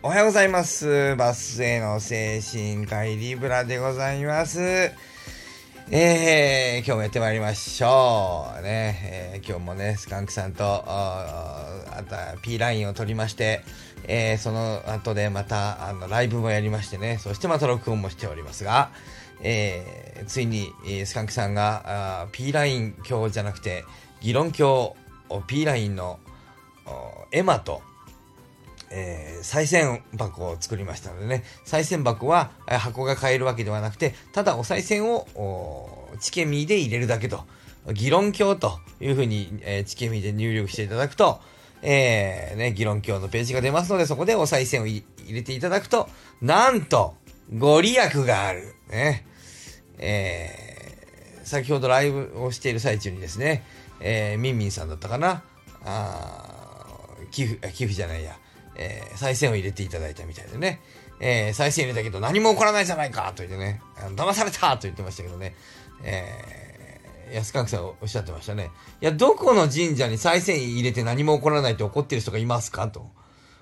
おはようございます。バスへの精神科医リブラでございます。えー、今日もやってまいりましょう。ね、えー今日もね、スカンクさんと、あとは P ラインを取りまして、えーその後でまた、あの、ライブもやりましてね、そしてまた録音もしておりますが、えーついに、えスカンクさんが、あー P ライン今日じゃなくて、議論今日、P ラインの、エマと、えー、再銭箱を作りましたのでね、再銭箱は箱が買えるわけではなくて、ただお賽銭をチケミーで入れるだけと、議論鏡というふうに、えーチケミーで入力していただくと、えー、ね、議論鏡のページが出ますので、そこでお賽銭を入れていただくと、なんと、ご利益がある。ね。えー、先ほどライブをしている最中にですね、えー、ミンミンさんだったかなあ寄付、寄付じゃないや、えー、再銭を入れていただいたみたいでね、えー、再銭入れたけど何も起こらないじゃないかと言ってね、あの騙されたと言ってましたけどね、えー、安川さんおっしゃってましたね。いや、どこの神社に再銭入れて何も起こらないって怒ってる人がいますかと。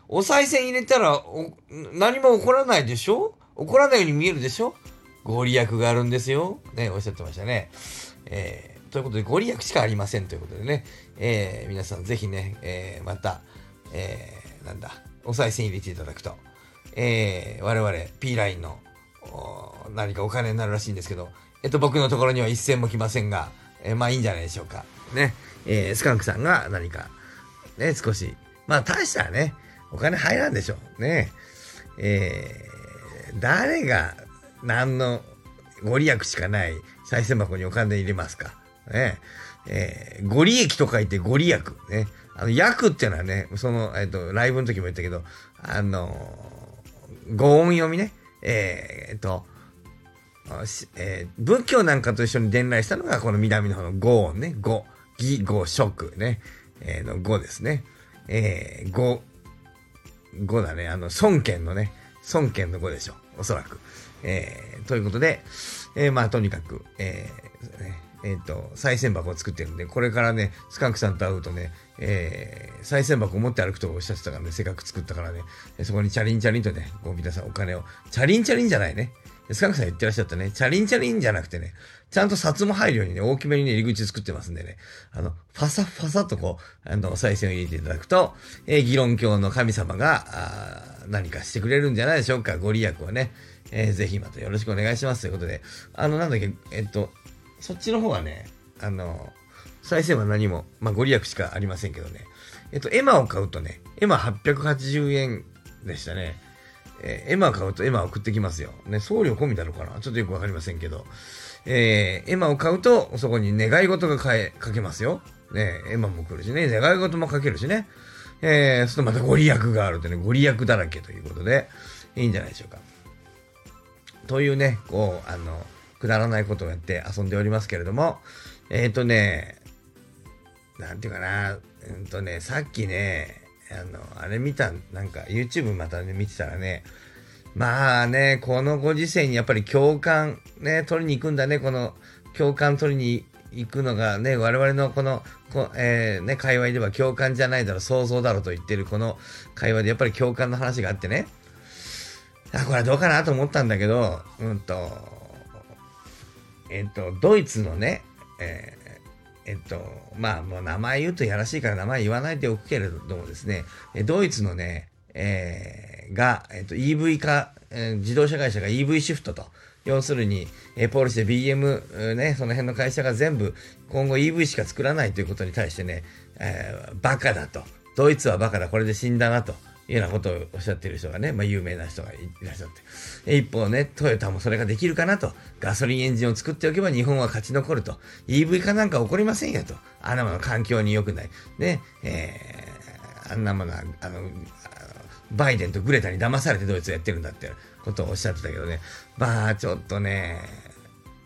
お賽銭入れたら何も起こらないでしょ？起こらないように見えるでしょ？ご利益があるんですよ。ね、おっしゃってましたね。えー、ということで、ご利益しかありませんということでね、えー、皆さんぜひね、えー、また、えー、なんだ、お賽銭入れていただくと、えー、我々 P ラインの何かお金になるらしいんですけど、えっと、僕のところには一銭も来ませんが、えーまあいいんじゃないでしょうか。ね、えー、スカンクさんが何か、ね、少し、まあ大したらね、お金入らんでしょう。ね。えー、誰が何のご利益しかない再銭箱にお金入れますか。ね。えー、ご利益と書いてご利益。ね。あの、役っていうのはね、その、えっ、と、ライブの時も言ったけど、あのー、ご音読みね。えー、えっと、えー仏教なんかと一緒に伝来したのが、この南の方の五音ね。五。義、五、食ね。えーの五ですね。えー、五、五だね。あの、孫権のね。孫権の五でしょ。おそらく。えー、ということで、えー、まあ、とにかく、えー、ねえっ、と、再銭箱を作ってるんで、これからね、スカンクさんと会うとね、えー、再銭箱を持って歩くとおっしゃってたからね、せっかく作ったからね、そこにチャリンチャリンとね、こう皆さんお金を、チャリンチャリンじゃないね。スカンクさん言ってらっしゃったね、チャリンチャリンじゃなくてね、ちゃんと札も入るようにね、大きめにね、入り口作ってますんでね、あの、ファサファサとこう、あの、再銭を入れていただくと、えー、議論教の神様が、あ何かしてくれるんじゃないでしょうか、ご利益をね。えーぜひまたよろしくお願いしますということで、あの、なんだっけ、えっと、そっちの方はね、あの、再生は何も、まあ、ご利益しかありませんけどね。えっと、エマを買うとね、エマ880円でしたね。えーエマを買うとエマ送ってきますよ。ね、送料込みなのかなちょっとよくわかりませんけど。えーエマを買うと、そこに願い事が買え、かけますよ。ね、エマも来るしね、願い事もかけるしね。えー、そうするとまたご利益があるとね、ご利益だらけということで、いいんじゃないでしょうか。というね、こう、あの、くだらないことをやって遊んでおりますけれども、えっ、とね、なんていうかな、うんとね、さっきね、あの、あれ見た、なんか YouTube またね、見てたらね、まあね、このご時世にやっぱり共感ね、取りに行くんだね、この共感取りに行くのがね、我々のこの、こえーね、界隈では共感じゃないだろ、想像だろと言ってるこの会話でやっぱり共感の話があってね、あ、これはどうかなと思ったんだけど、うんと、えっと、ドイツのね、えーえっと、まあ、もう名前言うとやらしいから名前言わないでおくけれどもですね、ドイツのね、えーが、えっと、EV 化、えー自動車会社が EV シフトと。要するに、えーポルシェ、BM、えーね、その辺の会社が全部今後 EV しか作らないということに対してね、えーバカだと。ドイツはバカだ、これで死んだなと。いうようなことをおっしゃってる人がね、まあ有名な人がいらっしゃって。一方ね、トヨタもそれができるかなと。ガソリンエンジンを作っておけば日本は勝ち残ると。EV 化なんか起こりませんよと。あんなもの環境に良くない。ね、えー、あんなものは、あの、バイデンとグレタに騙されてドイツやってるんだってことをおっしゃってたけどね。まあ、ちょっとね、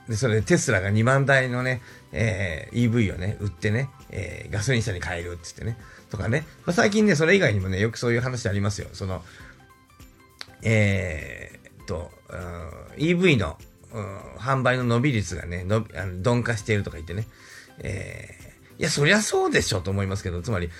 で、それでテスラが2万台のね、えー EV をね、売ってね、えーガソリン車に変えるって言ってね。とかね。まあ、最近ね、それ以外にもね、よくそういう話ありますよ。その、えーっと、うん EV の、うん販売の伸び率がね、のあの鈍化しているとか言ってね。えーいや、そりゃそうでしょと思いますけど、つまり、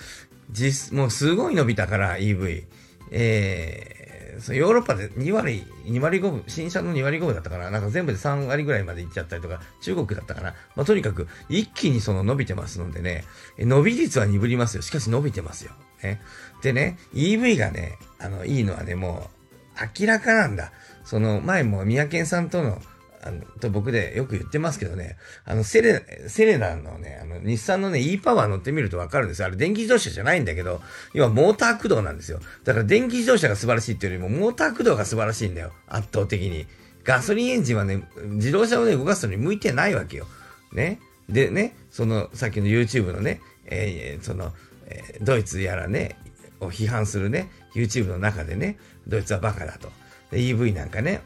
実、もうすごい伸びたから EV。えーそのヨーロッパで2割、2割5分、新車の2割5分だったかな、なんか全部で3割ぐらいまで行っちゃったりとか、中国だったかな。まあ、とにかく、一気にその伸びてますのでね、伸び率は鈍りますよ。しかし伸びてますよ。ね。でね、EV がね、あの、いいのはね、もう、明らかなんだ。その、前も三宅さんとの、あの、と僕でよく言ってますけどね、あの、セレ、セレナのね、あの、日産のね、e パワー乗ってみるとわかるんですよ。あれ、電気自動車じゃないんだけど、要はモーター駆動なんですよ。だから電気自動車が素晴らしいっていうよりも、モーター駆動が素晴らしいんだよ。圧倒的に。ガソリンエンジンはね、自動車をね、動かすのに向いてないわけよ。ね。でね、その、さっきの YouTube のね、えー、その、えー、ドイツやらね、を批判するね、YouTube の中でね、ドイツはバカだと。EV なんかね、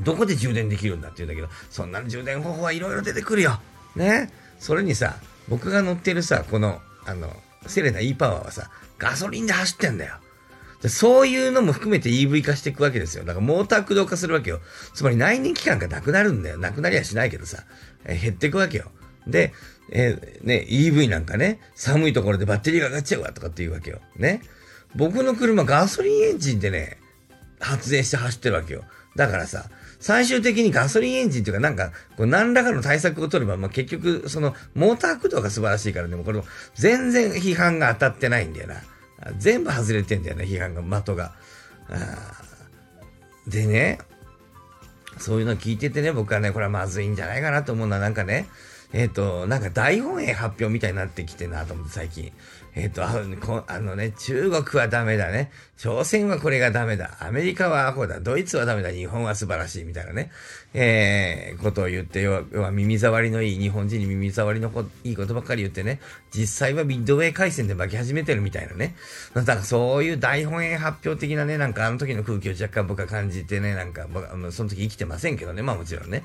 どこで充電できるんだって言うんだけど、そんなの充電方法はいろいろ出てくるよ。ね。それにさ、僕が乗ってるさ、この、あの、セレナ e パワーはさ、ガソリンで走ってんだよ。そういうのも含めて EV 化していくわけですよ。だからモーター駆動化するわけよ。つまり内燃機関がなくなるんだよ。なくなりはしないけどさ、え減っていくわけよ。で、えー、ね、EV なんかね、寒いところでバッテリーが上がっちゃうわとかって言うわけよ。ね。僕の車ガソリンエンジンでね、発電して走ってるわけよ。だからさ、最終的にガソリンエンジンというか、なんか、こう何らかの対策を取れば、まあ、結局、その、モーター駆動が素晴らしいからね、もこれも全然批判が当たってないんだよな。全部外れてんだよね、批判が、的が。でね、そういうの聞いててね、僕はね、これはまずいんじゃないかなと思うのは、なんかね、えっ、ー、と、なんか大本営発表みたいになってきてなと思って最近。えっ、ー、とあの、あのね、中国はダメだね。朝鮮はこれがダメだ。アメリカはアホだ。ドイツはダメだ。日本は素晴らしい。みたいなね。えー、ことを言って、要は、耳障りのいい、日本人に耳障りのこいいことばっかり言ってね、実際はミッドウェー回線で巻き始めてるみたいなね。なんかそういう大本営発表的なね、なんかあの時の空気を若干僕は感じてね、なんか僕は、その時生きてませんけどね、まあもちろんね。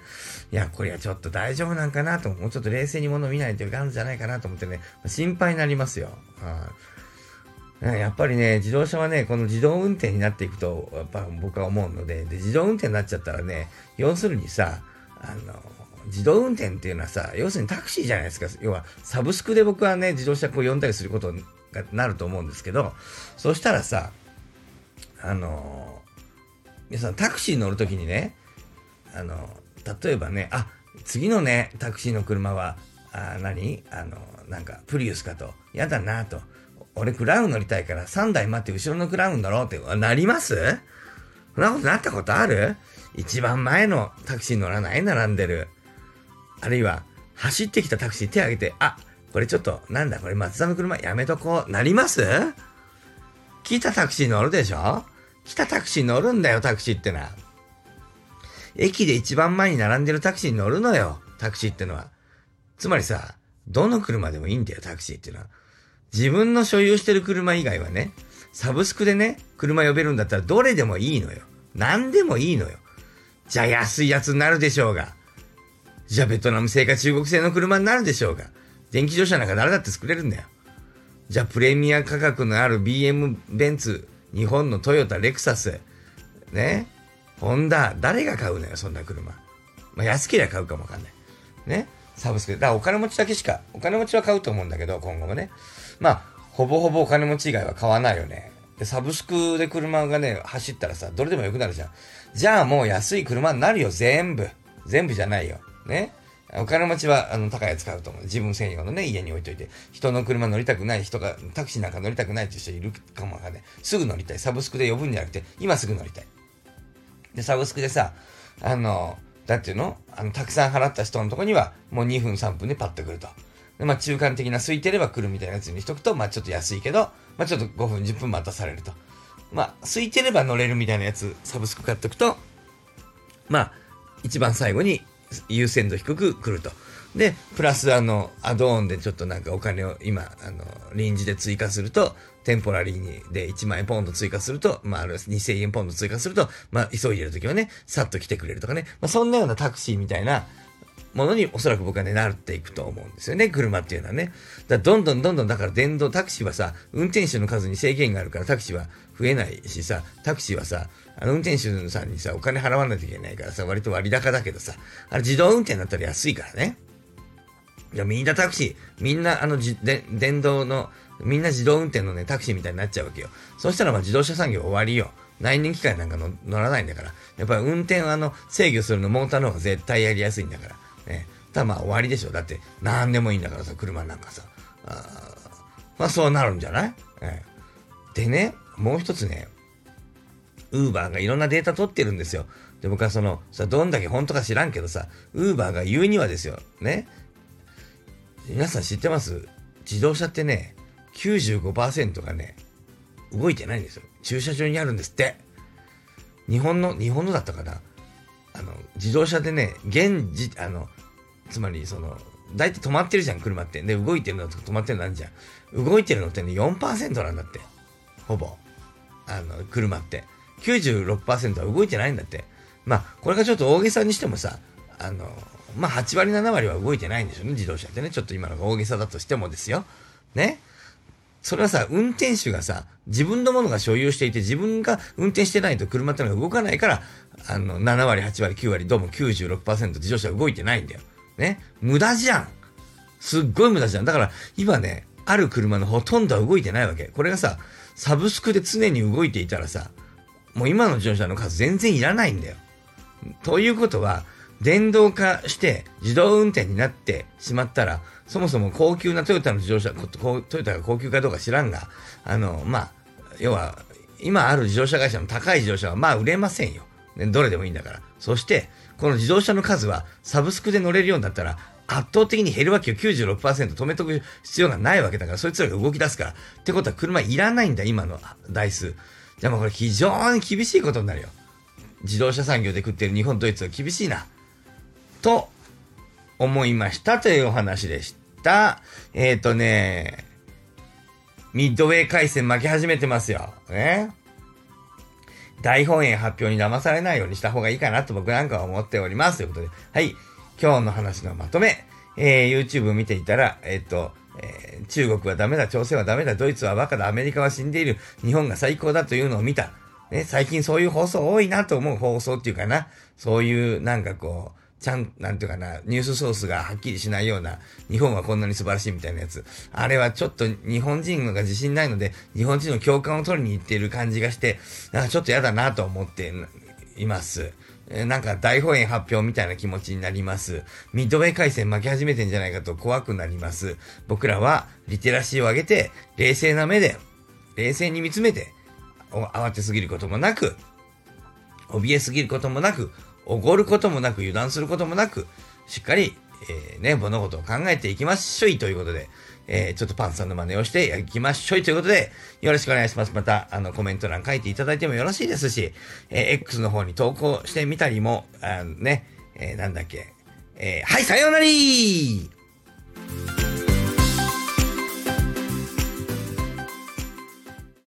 いや、これはちょっと大丈夫なんかなと、もうちょっと冷静に物を見ないといかんじゃないかなと思ってね、心配になりますよ。やっぱりね、自動車はね、この自動運転になっていくと、やっぱ僕は思うので、で、自動運転になっちゃったらね、要するにさ、あの、自動運転っていうのはさ、要するにタクシーじゃないですか。要は、サブスクで僕はね、自動車こう呼んだりすることがなると思うんですけど、そしたらさ、あの、皆さんタクシー乗るときにね、あの、例えばね、あ、次のね、タクシーの車は、あ何？あの、なんか、プリウスかと。やだなと。俺クラウン乗りたいから3台待って後ろのクラウン乗ろうって、なります？そんなことなったことある？一番前のタクシー乗らない？並んでる。あるいは、走ってきたタクシー手挙げて、あ、これちょっと、なんだ？これ松田の車やめとこう。なります？来たタクシー乗るでしょ？来たタクシー乗るんだよ、タクシーってのは。駅で一番前に並んでるタクシーに乗るのよ、タクシーってのは。つまりさ、どの車でもいいんだよ、タクシーっていうのは。自分の所有してる車以外はね、サブスクでね、車呼べるんだったらどれでもいいのよ。何でもいいのよ。じゃあ安いやつになるでしょうが。じゃあベトナム製か中国製の車になるでしょうが。電気自動車なんか誰だって作れるんだよ。じゃあプレミア価格のある BM、ベンツ、日本のトヨタ、レクサス、ね、ホンダ、誰が買うのよ、そんな車。まあ安ければ買うかもわかんない。ね。サブスク。だからお金持ちだけしか、お金持ちは買うと思うんだけど、今後もね。まあ、ほぼほぼお金持ち以外は買わないよね。で、サブスクで車がね、走ったらさ、どれでもよくなるじゃん。じゃあもう安い車になるよ、全部。全部じゃないよ。ね。お金持ちは、あの、高いやつ買うと思う。自分専用のね、家に置いといて。人の車乗りたくない人が、タクシーなんか乗りたくないっていう人いるかもわかんない。すぐ乗りたい。サブスクで呼ぶんじゃなくて、今すぐ乗りたい。で、サブスクでさ、あの、だっていうの？あの、たくさん払った人のとこには、もう2分3分でパッと来ると。で、まあ、中間的な空いてれば来るみたいなやつにしとくと、まあ、ちょっと安いけど、まあ、ちょっと5分10分待たされると。まあ、空いてれば乗れるみたいなやつ、サブスク買っとくと、まあ、一番最後に優先度低く来ると。で、プラスあの、アドオンでちょっとなんかお金を今、あの、臨時で追加すると、テンポラリーにで1万円ポンド追加すると、まあ、ある2000円ポンド追加すると、まあ、急いでる時はね、さっと来てくれるとかね、まあ、そんなようなタクシーみたいなものにおそらく僕はね、なっていくと思うんですよね、車っていうのはね。だどんどんどんどん、だから電動タクシーはさ、運転手の数に制限があるからタクシーは増えないしさ、タクシーはさ、あの運転手さんにさ、お金払わないといけないからさ、割と割高だけどさ、あれ自動運転だったら安いからね。いや、みんなタクシー、みんなあのじで電動のみんな自動運転のね、タクシーみたいになっちゃうわけよ。そしたらまあ自動車産業終わりよ。内燃機械なんかの乗らないんだから。やっぱり運転あの、制御するのモーターの方が絶対やりやすいんだから。ね。ただまあ終わりでしょ。だって、何でもいいんだからさ、車なんかさ。あまあそうなるんじゃない、ええ、でね、もう一つね、ウーバーがいろんなデータ取ってるんですよ。で、僕はその、さ、どんだけ本当か知らんけどさ、ウーバーが言うにはですよ、ね。皆さん知ってます？自動車ってね、95%がね、動いてないんですよ。駐車場にあるんですって。日本の、日本のだったかな？あの、自動車でね、現時、あの、つまりその、大体止まってるじゃん、車って。で、動いてるのと止まってるのあるじゃん。動いてるのってね、4%なんだって。ほぼ。あの、車って。96%は動いてないんだって。まあ、これがちょっと大げさにしてもさ、あの、まあ、8割、7割は動いてないんでしょうね、自動車ってね。ちょっと今のが大げさだとしてもですよ。ね。それはさ、運転手がさ、自分のものが所有していて、自分が運転してないと車ってのが動かないから、あの、7割、8割、9割、どうも96%自動車動いてないんだよ。ね。無駄じゃん。すっごい無駄じゃん。だから、今ね、ある車のほとんどは動いてないわけ。これがさ、サブスクで常に動いていたらさ、もう今の自動車の数全然いらないんだよ。ということは、電動化して自動運転になってしまったら、そもそも高級なトヨタの自動車、トヨタが高級かどうか知らんが、あの、まあ、要は、今ある自動車会社の高い自動車はまあ売れませんよ。ね、どれでもいいんだから。そして、この自動車の数はサブスクで乗れるようになったら、圧倒的に減るわけよ。96%止めとく必要がないわけだから、そいつらが動き出すから。ってことは車いらないんだ、今の台数。じゃあもうこれ非常に厳しいことになるよ。自動車産業で食ってる日本ドイツは厳しいな。と思いましたというお話でした。えっ、ー、とね、ミッドウェー回線負け始めてますよ。ね。大本営発表に騙されないようにした方がいいかなと僕なんかは思っております。ということで。はい。今日の話のまとめ。えー、YouTube 見ていたら、えっ、ー、と、えー、中国はダメだ、朝鮮はダメだ、ドイツはバカだ、アメリカは死んでいる、日本が最高だというのを見た。ね、最近そういう放送多いなと思う放送っていうかな。そういうなんかこう、ちゃん、なんていうかな、ニュースソースがはっきりしないような、日本はこんなに素晴らしいみたいなやつ。あれはちょっと日本人が自信ないので、日本人の共感を取りに行っている感じがして、なんかちょっと嫌だなと思っています。なんか大放映発表みたいな気持ちになります。ミッドウェー回線負け始めてんじゃないかと怖くなります。僕らはリテラシーを上げて、冷静な目で、冷静に見つめて、慌てすぎることもなく、怯えすぎることもなく、おごることもなく、油断することもなく、しっかり、えー、ね、物事を考えていきましょいということで、えー、ちょっとパンさんの真似をしていきましょいということで、よろしくお願いします。また、あの、コメント欄書いていただいてもよろしいですし、えー、X の方に投稿してみたりも、あのね、えー、なんだっけ、えー、はい、さようなら